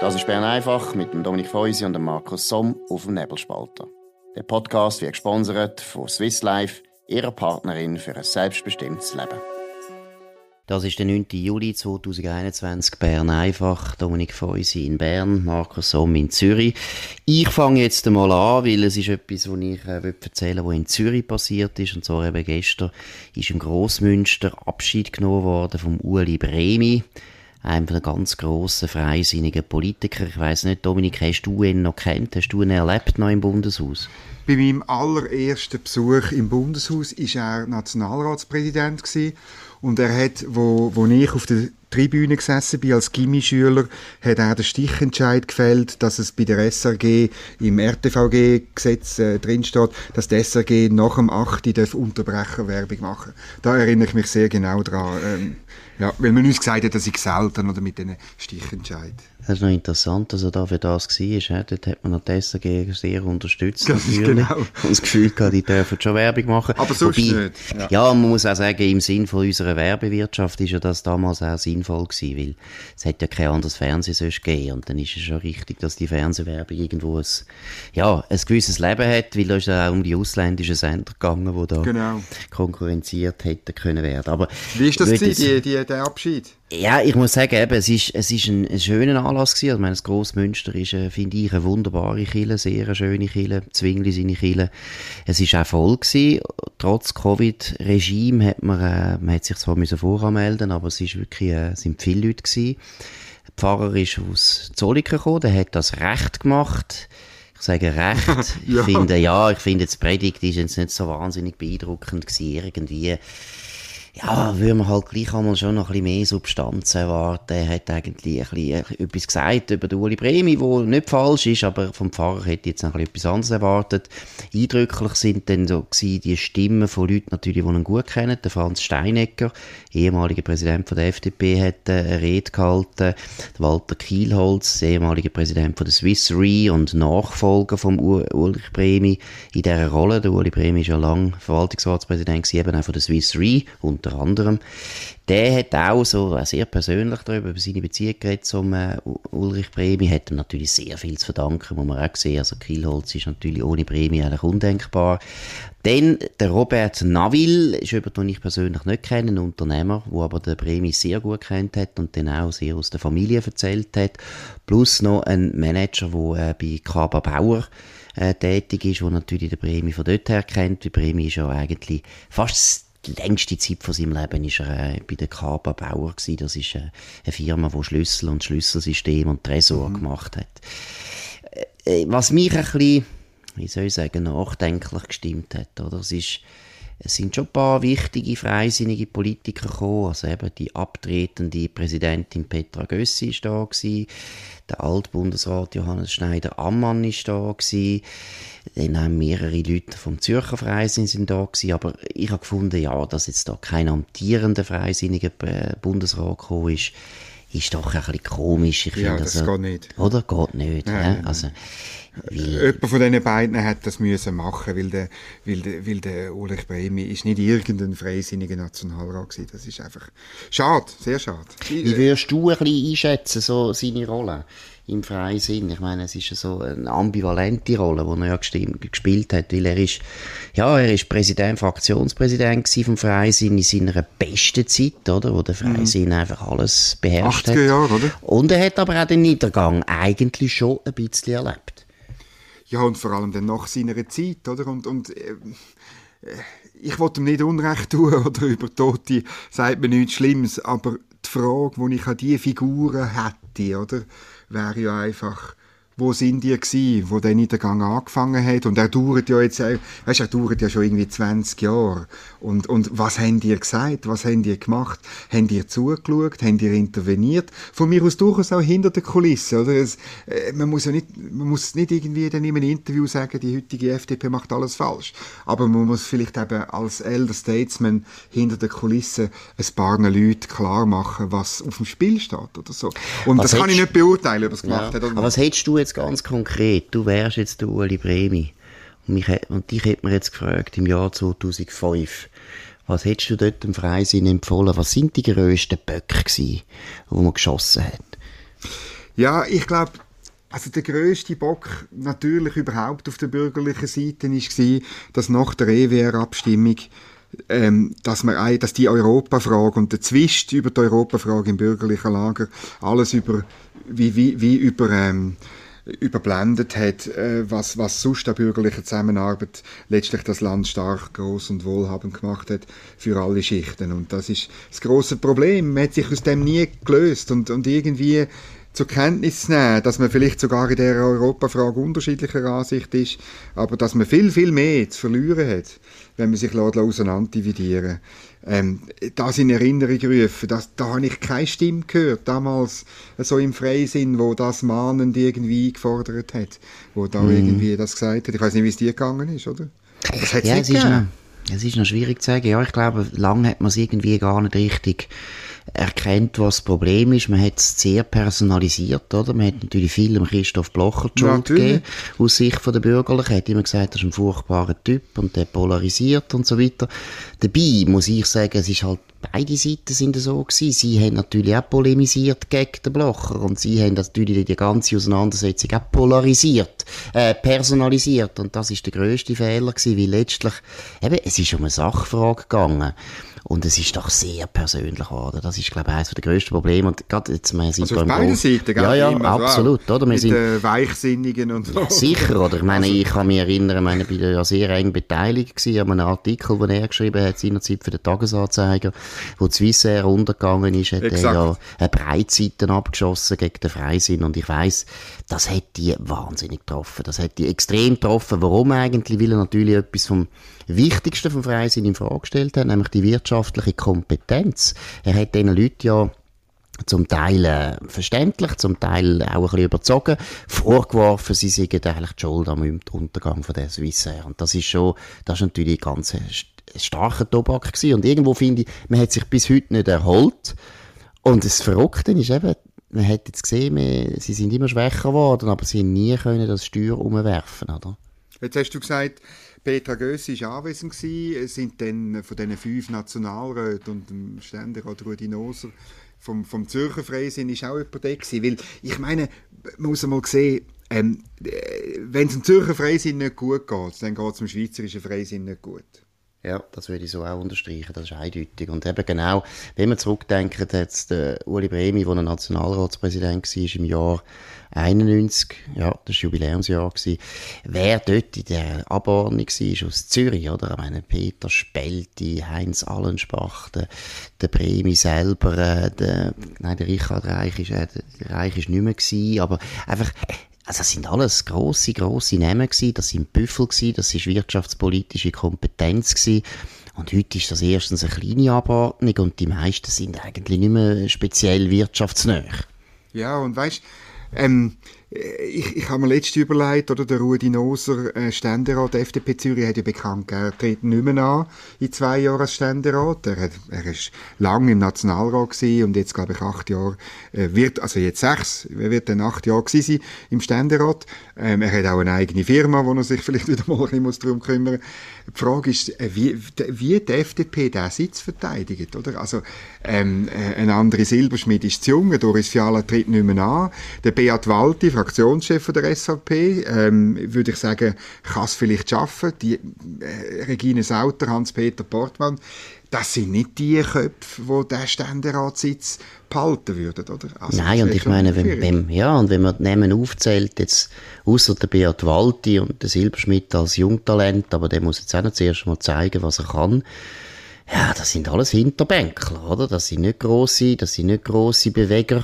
Das ist Bern einfach mit dem Dominik Feusi und dem Markus Somm auf dem Nebelspalter. Der Podcast wird gesponsert von Swiss Life, ihrer Partnerin für ein selbstbestimmtes Leben. Das ist der 9. Juli 2021, Bern einfach, Dominik Feusi in Bern, Markus Somm in Zürich. Ich fange jetzt einmal an, weil es ist etwas, was ich äh, erzählen was in Zürich passiert ist. Und zwar eben gestern ist im Grossmünster Abschied genommen worden vom Ueli Bremi einem der ganz grossen freisinnigen Politiker. Ich weiss nicht, Dominik, hast du ihn noch kennt? Hast du ihn erlebt noch im Bundeshaus? Bei meinem allerersten Besuch im Bundeshaus war er Nationalratspräsident gewesen. und er hat, wo, wo ich auf der Tribüne gesessen bin als Gimmischüler, hat er den Stichentscheid gefällt, dass es bei der SRG im RTVG-Gesetz äh, drinsteht, dass die SRG nach dem 8. darf Unterbrecherwerbung machen. Da erinnere ich mich sehr genau dran. Ähm, ja, weil man uns gesagt hat, dass ich selten oder mit diesen Stichentscheid. Das ist noch interessant, dass er da für das war. Dort hat man noch die SRG sehr unterstützt. Das ist genau. Und das Gefühl gehabt, die dürfen schon Werbung machen. Aber sonst Wobei, nicht. Ja. ja. man muss auch sagen, im Sinn von unserer Werbewirtschaft ist ja das damals auch sinnvoll gewesen, weil es hat ja kein anderes Fernsehen sonst gegeben. Und dann ist es schon richtig, dass die Fernsehwerbung irgendwo ein, ja, ein gewisses Leben hat, weil da ist ja auch um die ausländischen Sender gegangen, die da genau. konkurrenziert hätten können werden. Aber Wie ist das, die, die, die, der Abschied? Ja, ich muss sagen, eben, es ist, es ist ein, ein schöner Anlass gewesen. Also, ich meine, das Grossmünster ist, äh, finde ich, eine wunderbare Kille, sehr eine schöne Kille, Zwingli seine Kille. Es ist auch voll gewesen. Trotz Covid-Regime hat man, äh, man hat sich zwar müssen voranmelden, aber es ist wirklich, äh, sind viele Leute gewesen. Der Pfarrer ist aus Zolliken gekommen, der hat das Recht gemacht. Ich sage recht. ja. Ich finde, ja, ich finde, das Predigt ist jetzt nicht so wahnsinnig beeindruckend gewesen, irgendwie ja, würde man halt gleich einmal schon noch ein bisschen mehr Substanz erwarten. Er hat eigentlich bisschen etwas gesagt über den Uli Bremi, wo nicht falsch ist, aber vom Pfarrer hätte jetzt noch etwas anderes erwartet. Eindrücklich sind dann so die Stimmen von Leuten natürlich, die ihn gut kennen. Der Franz Steinecker, ehemaliger Präsident von der FDP, hat eine Rede gehalten. Der Walter Kielholz, ehemaliger Präsident von der Swiss Re und Nachfolger vom Ulrich Bremi in dieser Rolle. Der Uli Bremi ist ja lange Verwaltungsratspräsident eben auch von der Swiss Re unter anderem. Der hat auch so sehr persönlich darüber, über seine Beziehung geredet zum äh, Ulrich Bremi, hat ihm natürlich sehr viel zu verdanken, muss man auch sehen. Also Kielholz ist natürlich ohne Bremi eigentlich undenkbar. Dann der Robert Naville, ist jemand, den ich persönlich nicht kenne, ein Unternehmer, der aber den Bremi sehr gut kennt hat und dann auch sehr aus der Familie erzählt hat. Plus noch ein Manager, der äh, bei Kaba Bauer äh, tätig ist, der natürlich den Bremi von dort her kennt. Die Bremi ist ja eigentlich fast die längste Zeit von seinem Leben war er äh, bei der Kaba Bauer gewesen. Das ist äh, eine Firma, die Schlüssel und Schlüsselsystem und Tresor mhm. gemacht hat. Äh, äh, was mich ein bisschen, wie soll ich sagen, nachdenklich gestimmt hat, oder? Es ist, es sind schon ein paar wichtige freisinnige Politiker gekommen, also eben die abtretende Präsidentin Petra Gössi ist da gewesen, der Altbundesrat Johannes Schneider-Ammann ist da gewesen, dann haben mehrere Leute vom Zürcher Freisinn sind da gewesen, aber ich habe gefunden, ja, dass jetzt da kein amtierender freisinniger Bundesrat gekommen ist, ist doch ein bisschen komisch. Ich ja, das also, geht nicht. Oder? Geht nicht. Nein, ja? Also, Jemand von diesen beiden hat das müssen machen, weil der, weil der, weil der Ulrich Bremi ist nicht irgendein freisinniger Nationalrat gewesen. Das ist einfach schade, sehr schade. Wie würdest du ein bisschen einschätzen, so seine Rolle? Im Freisinn. Ich meine, es ist so eine ambivalente Rolle, die er ja gespielt hat, weil er ist, ja, er ist Präsident, Fraktionspräsident vom Freisinn in seiner besten Zeit, oder, wo der mhm. Freisinn mhm. einfach alles beherrscht 80er hat. Jahre, oder? Und er hat aber auch den Niedergang eigentlich schon ein bisschen erlebt. Ja, und vor allem dann nach seiner Zeit, oder? Und, und äh, ich wollte ihm nicht Unrecht tun, oder über Tote sagt man nichts Schlimmes, aber die Frage, die ich an diese Figuren hätte, oder, wäre ja einfach, wo sind die gewesen, wo der Niedergang angefangen hat? Und er dauert ja jetzt, weißt, er dauert ja schon irgendwie 20 Jahre. Und, und was haben die gesagt? Was haben die gemacht? Haben die zugeschaut? Haben die interveniert? Von mir aus durchaus auch hinter der Kulisse, oder? Es, äh, man muss ja nicht, man muss nicht irgendwie dann in einem Interview sagen, die heutige FDP macht alles falsch. Aber man muss vielleicht eben als Elder Statesman hinter der Kulisse ein paar Leute klar machen, was auf dem Spiel steht, oder so. Und was das kann ich nicht beurteilen, ob es gemacht ja. hat. Oder Aber was hättest du jetzt jetzt ganz konkret, du wärst jetzt der Uli Bremi und, mich, und dich hätte man jetzt gefragt im Jahr 2005, was hättest du dort im Freisinn empfohlen? Was sind die grössten Böcke gewesen, die man geschossen hat? Ja, ich glaube, also der grösste Bock natürlich überhaupt auf der bürgerlichen Seite war, dass nach der EWR-Abstimmung ähm, dass, man, dass die Europafrage und der Zwist über die Europafrage im bürgerlichen Lager alles über, wie, wie, wie über, ähm, überblendet hat, äh, was, was sonst der bürgerliche Zusammenarbeit letztlich das Land stark, groß und wohlhabend gemacht hat für alle Schichten. Und das ist das große Problem. Man hat sich aus dem nie gelöst und, und irgendwie zur Kenntnis zu nehmen, dass man vielleicht sogar in der Europafrage unterschiedlicher Ansicht ist, aber dass man viel, viel mehr zu verlieren hat, wenn man sich auseinanderdividieren ähm, das in Erinnerung rufen, das, da habe ich keine Stimme gehört, damals so im Freisinn, wo das mahnend irgendwie gefordert hat, wo da mm. irgendwie das gesagt hat. Ich weiß nicht, wie es dir gegangen ist, oder? Das ja, es ist, noch, es ist noch schwierig zu sagen. Ja, ich glaube, lange hat man es irgendwie gar nicht richtig erkennt, was das Problem ist. Man hat es sehr personalisiert, oder? Man hat natürlich viel dem Christoph Blocher die Schuld gegeben, aus Sicht der Bürgerlichen. Er hat immer gesagt, das ist ein furchtbarer Typ und der polarisiert und so weiter. Dabei muss ich sagen, es ist halt beide Seiten sind so gewesen. Sie haben natürlich auch polemisiert gegen den Blocher und sie haben natürlich die ganze Auseinandersetzung auch polarisiert, äh, personalisiert und das ist der größte Fehler gewesen, weil letztlich eben, es ist um eine Sachfrage gegangen. Und es ist doch sehr persönlich geworden. Das ist, glaube ich, eines der grössten Probleme. Und gerade jetzt, wir sind also auf beiden Seiten, Ja, ja, absolut, so, oder? Wir Mit sind, den Weichsinnigen und so. Sicher, oder? Ich meine, also, ich kann mich erinnern, ich meine, ich bin ja sehr eng beteiligt gewesen an einem Artikel, den er geschrieben hat, seinerzeit für den Tagesanzeiger, wo die Swissair runtergegangen ist, hat Exakt. er ja eine Breitseite abgeschossen gegen den Freisinn. Und ich weiss, das hat die wahnsinnig getroffen. Das hat die extrem getroffen. Warum eigentlich? Weil er natürlich etwas vom Wichtigsten vom Freisinn in Frage gestellt hat, nämlich die wirtschaftliche Kompetenz. Er hat diesen Leuten ja zum Teil äh, verständlich, zum Teil auch ein bisschen überzogen, vorgeworfen, sie seien eigentlich die Schuld am Untergang von der Swissair. Und das ist schon, das ist natürlich ein ganz starker Tobak gewesen. Und irgendwo finde ich, man hat sich bis heute nicht erholt. Und das Verrückte ist eben, man hat jetzt gesehen, wir, sie sind immer schwächer geworden, aber sie haben nie können das Steuer umwerfen, oder? Jetzt hast du gesagt, Petra Gössi war anwesend gewesen, sind dann von diesen fünf Nationalräten und dem Ständerat Rudi Noser vom, vom Zürcher Freisinn ist auch jemand da gewesen, weil ich meine, man muss einmal sehen, ähm, äh, wenn es dem Zürcher Freisinn nicht gut geht, dann geht es dem schweizerischen Freisinn nicht gut. Ja, das würde ich so auch unterstreichen, das ist eindeutig. Und eben genau, wenn man zurückdenkt, jetzt der Uli Bremi, der Nationalratspräsident war im Jahr 91, ja, das Jubiläumsjahr, wer dort in der Abordnung war, aus Zürich, oder? Ich meine, Peter Spelti, Heinz Allenspach, der, der Bremi selber, äh, der, nein, der Richard Reich ist, äh, Reich ist nicht mehr gewesen, aber einfach, also das sind alles grosse, grosse Namen gewesen, das sind Büffel gewesen, das ist wirtschaftspolitische Kompetenz gewesen. Und heute ist das erstens eine kleine Abordnung und die meisten sind eigentlich nicht mehr speziell wirtschaftsnah. Ja, und weißt, ähm, ich, ich habe mir letztens überlegt, oder der Rudi Noser, äh, Ständerat der FDP Zürich, hat ja bekannt gegeben, er tritt nicht mehr an in zwei Jahren als Ständerat. Er, hat, er ist lange im Nationalrat gewesen und jetzt, glaube ich, acht Jahre, äh, wird, also jetzt sechs, wird dann acht Jahre gewesen sein im Ständerat. Ähm, er hat auch eine eigene Firma, wo er sich vielleicht wieder mal ein bisschen darum kümmern muss. Die Frage ist, äh, wie, wie die FDP diesen Sitz verteidigt, oder? Also, ähm, äh, ein andere Silberschmied ist zu jung, Doris Fiala tritt nicht mehr an. Der Beat Walti, Fraktionschef der SVP, ähm, würde ich sagen, kann es vielleicht schaffen. Die äh, Regine Sauter, Hans-Peter Portmann, das sind nicht die Köpfe, die den Ständeratssitz behalten würden, oder? Also, Nein, und ich meine, wenn, wenn, ja, und wenn man die Namen aufzählt, jetzt, außer der Beat Walti und der Silberschmidt als Jungtalent, aber der muss jetzt auch noch zuerst mal zeigen, was er kann. Ja, das sind alles Hinterbänkler, oder? Das sind nicht grosse, das sind nicht grosse Beweger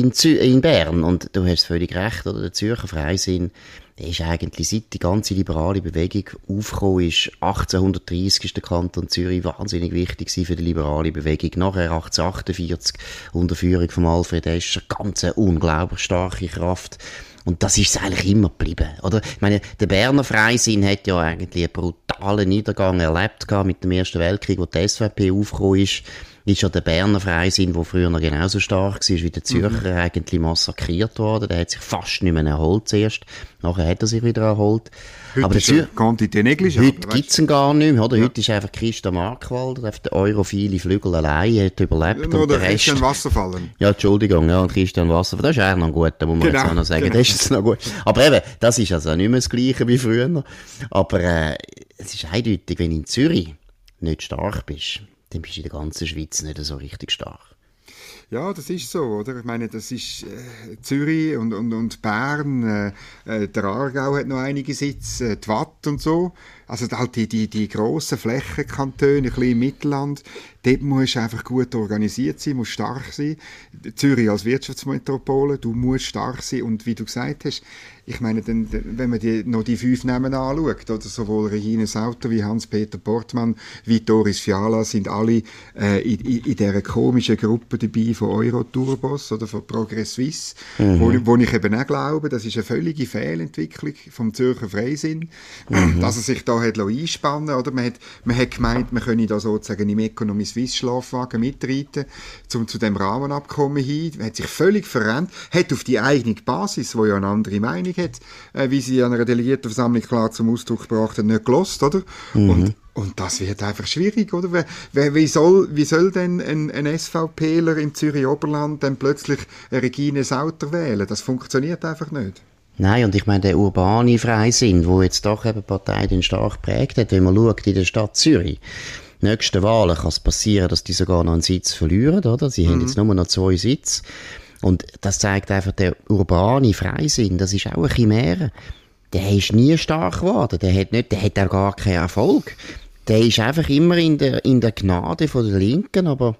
in, Zü in Bern. Und du hast völlig recht, oder? Der Zürcher Freisinn, ist eigentlich, seit die ganze liberale Bewegung aufgekommen ist, 1830 ist der Kanton Zürich wahnsinnig wichtig für die liberale Bewegung. Nachher 1848 unter Führung von Alfred Escher, ganz eine unglaublich starke Kraft. Und das ist es eigentlich immer geblieben, oder? Ich meine, der Berner Freisinn hat ja eigentlich einen brutalen Niedergang erlebt mit dem Ersten Weltkrieg, wo die SVP aufgekommen ist ist ja der Berner Freisinn, der früher noch genauso stark war wie der Zürcher, mhm. eigentlich massakriert worden. Der hat sich fast nicht mehr erholt zuerst. Nachher hat er sich wieder erholt. Heute aber er Quantität negligible. Heute gibt es ihn gar nicht mehr, oder? Ja. Heute ist einfach Christa Markwald, der europhile Flügel allein, hat überlebt. Nur der, der Christian Wasserfallen. Ja, Entschuldigung, ja, Christian Wasserfallen, das ist eigentlich noch gut, da muss man genau, jetzt auch noch sagen, genau. das ist noch gut. Aber eben, das ist also nicht mehr das Gleiche wie früher. Aber äh, es ist eindeutig, wenn in Zürich nicht stark bist, dann bist du in der ganzen Schweiz nicht so richtig stark. Ja, das ist so, oder? Ich meine, das ist äh, Zürich und, und, und Bern, äh, äh der Aargau hat noch einige Sitze, äh, die Watt und so. Also halt die, die, die grossen Flächenkantone, ein bisschen im Mittelland, dort musst du einfach gut organisiert sein, musst stark sein. Zürich als Wirtschaftsmetropole, du musst stark sein und wie du gesagt hast, ich meine, dann, wenn man die, noch die fünf Namen anschaut, oder sowohl Regine Sauter wie Hans-Peter Portmann wie Doris Fiala sind alle äh, in, in, in dieser komischen Gruppe dabei von Euroturbos oder von Progress Suisse, mhm. wo, wo, ich eben auch glaube, das ist eine völlige Fehlentwicklung vom Zürcher Freisinn, mhm. dass er sich da hat einspannen oder man hat, man hat gemeint, man könne da sozusagen im Economy Swiss Schlafwagen mitreiten, zum, zu dem Rahmenabkommen hin, hat sich völlig verändert, hat auf die eigene Basis, wo ja eine andere Meinung hat, äh, wie sie an einer Delegiertenversammlung klar zum Ausdruck gebracht hat, nicht gelost, oder? Mhm. Und, und das wird einfach schwierig, oder? Wie, wie, soll, wie soll denn ein, ein SVPler im Zürich Oberland dann plötzlich eine Regine Sauter wählen? Das funktioniert einfach nicht. Nein, und ich meine, der urbane Freisinn, wo jetzt doch eben die Partei den stark prägt hat, wenn man schaut in der Stadt Zürich, nächsten Wahlen kann es passieren, dass die sogar noch einen Sitz verlieren, oder? Sie mhm. haben jetzt nur noch zwei Sitze. Und das zeigt einfach, der urbane Freisinn, das ist auch eine Chimäre. Der ist nie stark geworden. Der hat nicht, der hat auch gar keinen Erfolg. Der ist einfach immer in der, in der Gnade von der Linken, aber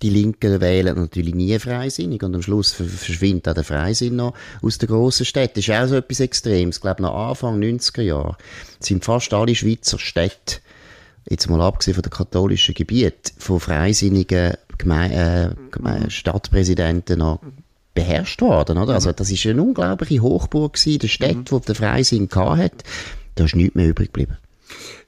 die Linken wählen natürlich nie freisinnig und am Schluss verschwindet auch der Freisinn noch aus der grossen Städte. Das ist auch so etwas Extremes. Ich glaube, nach Anfang 90er Jahre sind fast alle Schweizer Städte, jetzt mal abgesehen von den katholischen Gebieten, von freisinnigen Geme äh, Stadtpräsidenten noch beherrscht worden, oder? Also, das ist eine unglaubliche Hochburg gewesen, der Städte, mhm. wo der Freisinn hatte. Da ist nichts mehr übrig geblieben.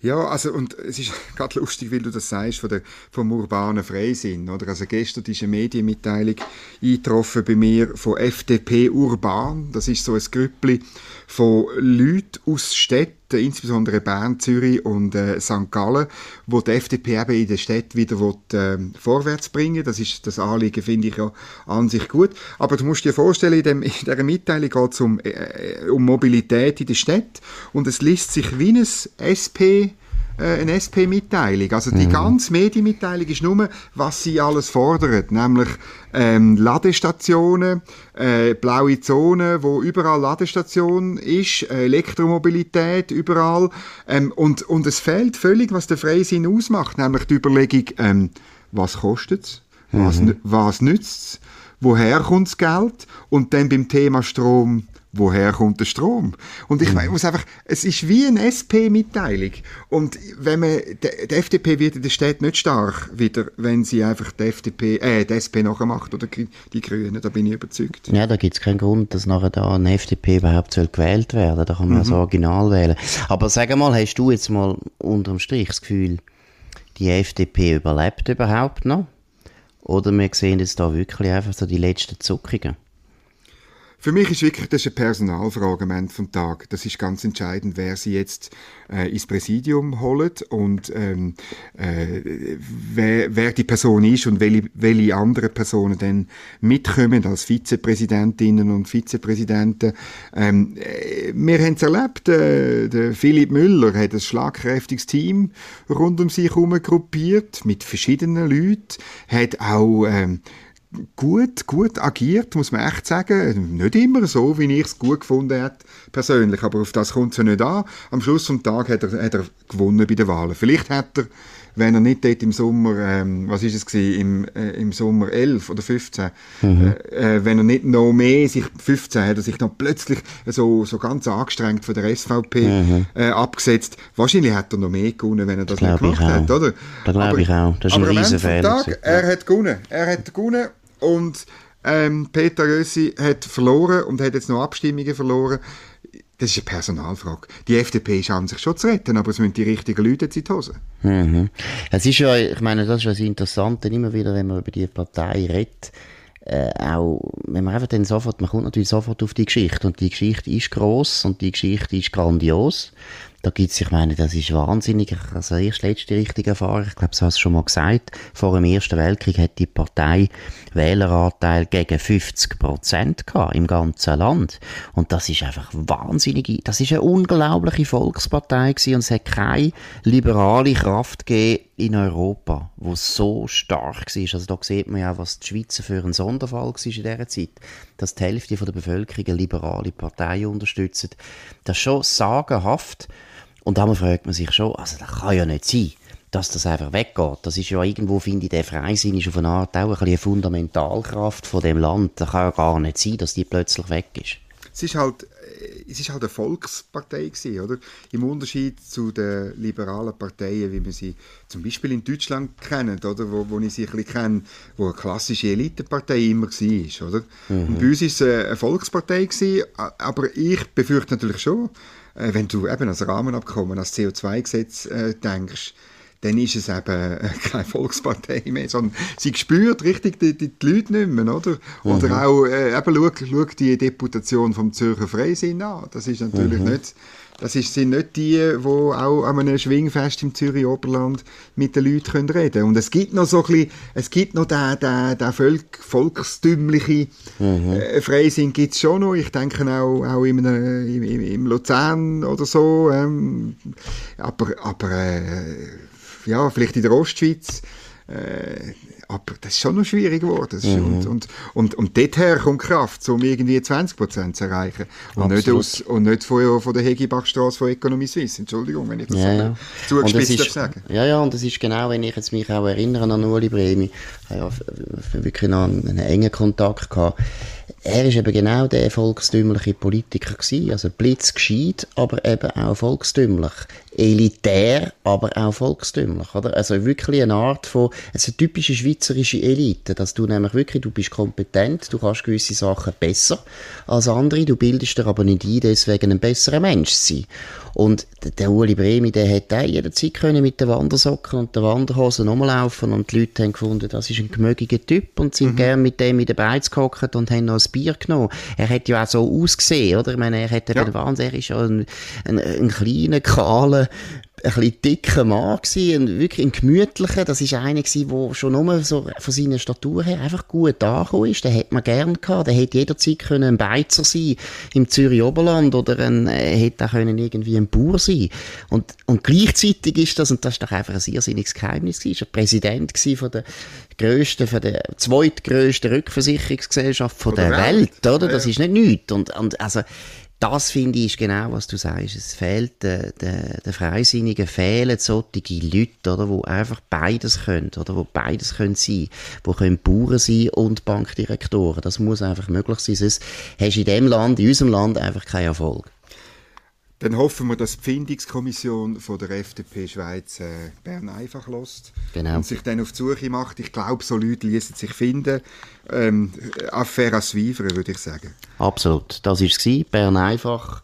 Ja, also und es ist gerade lustig, weil du das sagst von der, vom urbanen Freisinn, oder? Also gestern ist eine Medienmitteilung eingetroffen bei mir von FDP Urban. Das ist so ein Grüppli von Leuten aus Städten, insbesondere Bern, Zürich und äh, St. Gallen, wo die FDP eben in der Stadt wieder will, äh, vorwärts bringen. Das ist das Anliegen, finde ich ja an sich gut. Aber du musst dir vorstellen, in, dem, in dieser Mitteilung geht es um, äh, um Mobilität in der Stadt und es liest sich wie ein SP äh, eine SP-Mitteilung. Also die mhm. ganze Medienmitteilung ist nur, was sie alles fordern, nämlich ähm, Ladestationen, äh, blaue Zonen, wo überall Ladestation ist, äh, Elektromobilität überall ähm, und, und es fehlt völlig, was der Freisinn ausmacht, nämlich die Überlegung, ähm, was kostet es, was, mhm. was nützt es, woher kommt das Geld und dann beim Thema Strom woher kommt der Strom? Und ich mhm. muss einfach, es ist wie eine SP-Mitteilung. Und wenn man, die, die, FDP wird in der Stadt nicht stark wieder, wenn sie einfach die FDP, äh, die SP nachher macht oder die Grünen, da bin ich überzeugt. Ja, da gibt es keinen Grund, dass nachher da eine FDP überhaupt soll gewählt werden. Da kann man mhm. das Original wählen. Aber sag mal, hast du jetzt mal unterm Strich das Gefühl, die FDP überlebt überhaupt noch? Oder wir sehen jetzt da wirklich einfach so die letzten Zuckungen? Für mich ist wirklich das eine Personalfrage am Ende vom Tag. Das ist ganz entscheidend, wer sie jetzt äh, ins Präsidium holt und ähm, äh, wer, wer die Person ist und welche, welche andere Personen dann mitkommen als Vizepräsidentinnen und Vizepräsidenten. Ähm, äh, wir haben es erlebt, äh, der Philipp Müller hat ein schlagkräftiges Team rund um sich herum gruppiert mit verschiedenen Leuten, hat auch ähm, gut, gut agiert, muss man echt sagen. Nicht immer so, wie ich es gut gefunden hätte, persönlich, aber auf das kommt es ja nicht an. Am Schluss des Tages hat er, hat er gewonnen bei den Wahlen. Vielleicht hat er, wenn er nicht dort im Sommer, ähm, was ist es gewesen, im, äh, im Sommer 11 oder 15, mhm. äh, äh, wenn er nicht noch mehr, sich 15, hat er sich dann plötzlich so, so ganz angestrengt von der SVP mhm. äh, abgesetzt. Wahrscheinlich hat er noch mehr gewonnen, wenn er das, das nicht gemacht hat, oder? Das glaube ich auch. Das ist ein Riesenfehler. Er hat gewonnen. Er hat gewonnen und ähm, Peter Rössi hat verloren und hat jetzt noch Abstimmungen verloren. das ist eine Personalfrage. Die FDP schauen sich schon zu retten, aber es müssen die richtigen Leute in die Hose. Mhm. Es ist ja, ich meine, das ist was Interessante, immer wieder, wenn man über die Partei redet, äh, auch, wenn man einfach dann sofort, man kommt natürlich sofort auf die Geschichte und die Geschichte ist groß und die Geschichte ist grandios. Da gibt's, ich meine, das ist wahnsinnig, also erst letzte richtige Erfahrung, ich glaube, so hast du schon mal gesagt, vor dem Ersten Weltkrieg hat die Partei Wähleranteil gegen 50 Prozent im ganzen Land. Und das ist einfach wahnsinnig, das ist eine unglaubliche Volkspartei gewesen und es hat keine liberale Kraft gegeben in Europa, wo so stark war. Also da sieht man ja was die Schweizer für ein Sonderfall war in dieser Zeit. Dass die Hälfte der Bevölkerung eine liberale Partei unterstützt. Das ist schon sagenhaft. Und da fragt man sich schon, also das kann ja nicht sein, dass das einfach weggeht. Das ist ja irgendwo, finde ich, der Freisinn ist auf eine Art auch ein eine Fundamentalkraft von dem Land. Das kann ja gar nicht sein, dass die plötzlich weg ist. Es ist halt, äh, es ist halt eine Volkspartei gewesen, oder? Im Unterschied zu den liberalen Parteien, wie wir sie zum Beispiel in Deutschland kennen, oder? Wo, wo ich sie ein bisschen kenne, wo eine klassische Elitepartei immer war, oder? Mhm. Und bei uns war es eine Volkspartei gewesen, aber ich befürchte natürlich schon, äh, wenn du eben als Rahmenabkommen, als CO2-Gesetz äh, denkst, dann ist es eben äh, keine Volkspartei mehr, sondern sie spürt richtig die, die, die Leute nicht mehr, oder? Oder mhm. auch, äh, eben, schau, schau die Deputation vom Zürcher Freisinn an. Das ist natürlich mhm. nicht das ist, sind nicht die, die auch an einem Schwingfest im Zürich Oberland mit den Leuten können reden können. Und es gibt noch so ein bisschen, es gibt noch den, den, den Volk, volkstümliche mhm. äh, Freisinn gibt es schon noch. Ich denke auch, auch in einem, im, im Luzern oder so. Ähm, aber aber äh, ja, vielleicht in der Ostschweiz. Äh, aber das ist schon noch schwierig geworden. Mhm. Und, und, und, und dorthin kommt Kraft, um irgendwie 20% zu erreichen. Und nicht, aus, und nicht von, von der Hegibachstraße von Economy Suisse. Entschuldigung, wenn ich das ja, so ja. zugespitzt sagen Ja, ja, und das ist genau, wenn ich jetzt mich auch erinnere an Uli Bremi, ich habe ja wirklich noch einen, einen engen Kontakt gehabt, er ist eben genau der volkstümliche Politiker gewesen, also blitzgescheit, aber eben auch volkstümlich. Elitär, aber auch volkstümlich, oder? Also wirklich eine Art von, also eine typische schweizerische Elite, dass du nämlich wirklich, du bist kompetent, du kannst gewisse Sachen besser als andere, du bildest dir aber nicht ein, deswegen ein besserer Mensch zu sein. Und der Uli Bremi, der hätte auch jederzeit können mit den Wandersocken und der Wanderhosen laufen und die Leute haben gefunden, das ist ein gemögiger Typ und sind mhm. gern mit dem in den Beiz gehockt und haben noch ein Bier genommen. Er hat ja auch so ausgesehen, oder? Ich meine, er hat ja. Wahnsinn, er ist ja ein, ein, ein kleiner, kahler, ein bisschen dicker Mann gewesen, und wirklich ein gemütlicher. Das ist einer gewesen, der schon nur so von seiner Statur her einfach gut angekommen ist. Den hätte man gern gehabt. Der hätte jederzeit können ein Beizer sein im Zürich Oberland oder ein, äh, hätte auch können irgendwie ein Bauer sein. Und, und gleichzeitig ist das, und das ist doch einfach ein irrsinniges Geheimnis gewesen, ist er Präsident gewesen von der grössten, von der zweitgrößten Rückversicherungsgesellschaft von, von der, der Welt, Welt, oder? Das ist nicht nichts. Und, und also, das finde ich ist genau, was du sagst. Es fehlt den, den, den Freisinnigen, fehlen solche Leute, oder, die einfach beides können, oder, wo beides können sein, wo können Bauern sein und Bankdirektoren. Das muss einfach möglich sein, sonst hast du in dem Land, in unserem Land einfach keinen Erfolg. Dann hoffen wir, dass die Findungskommission von der FDP Schweiz äh, Bern einfach lässt genau. und sich dann auf die Suche macht. Ich glaube, so Leute ließen sich finden. Ähm, Affaire à suivre, würde ich sagen. Absolut. Das war es. Bern einfach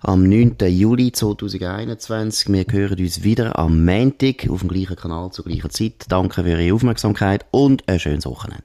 am 9. Juli 2021. Wir hören uns wieder am Montag auf dem gleichen Kanal zur gleichen Zeit. Danke für Ihre Aufmerksamkeit und ein schönes Wochenende.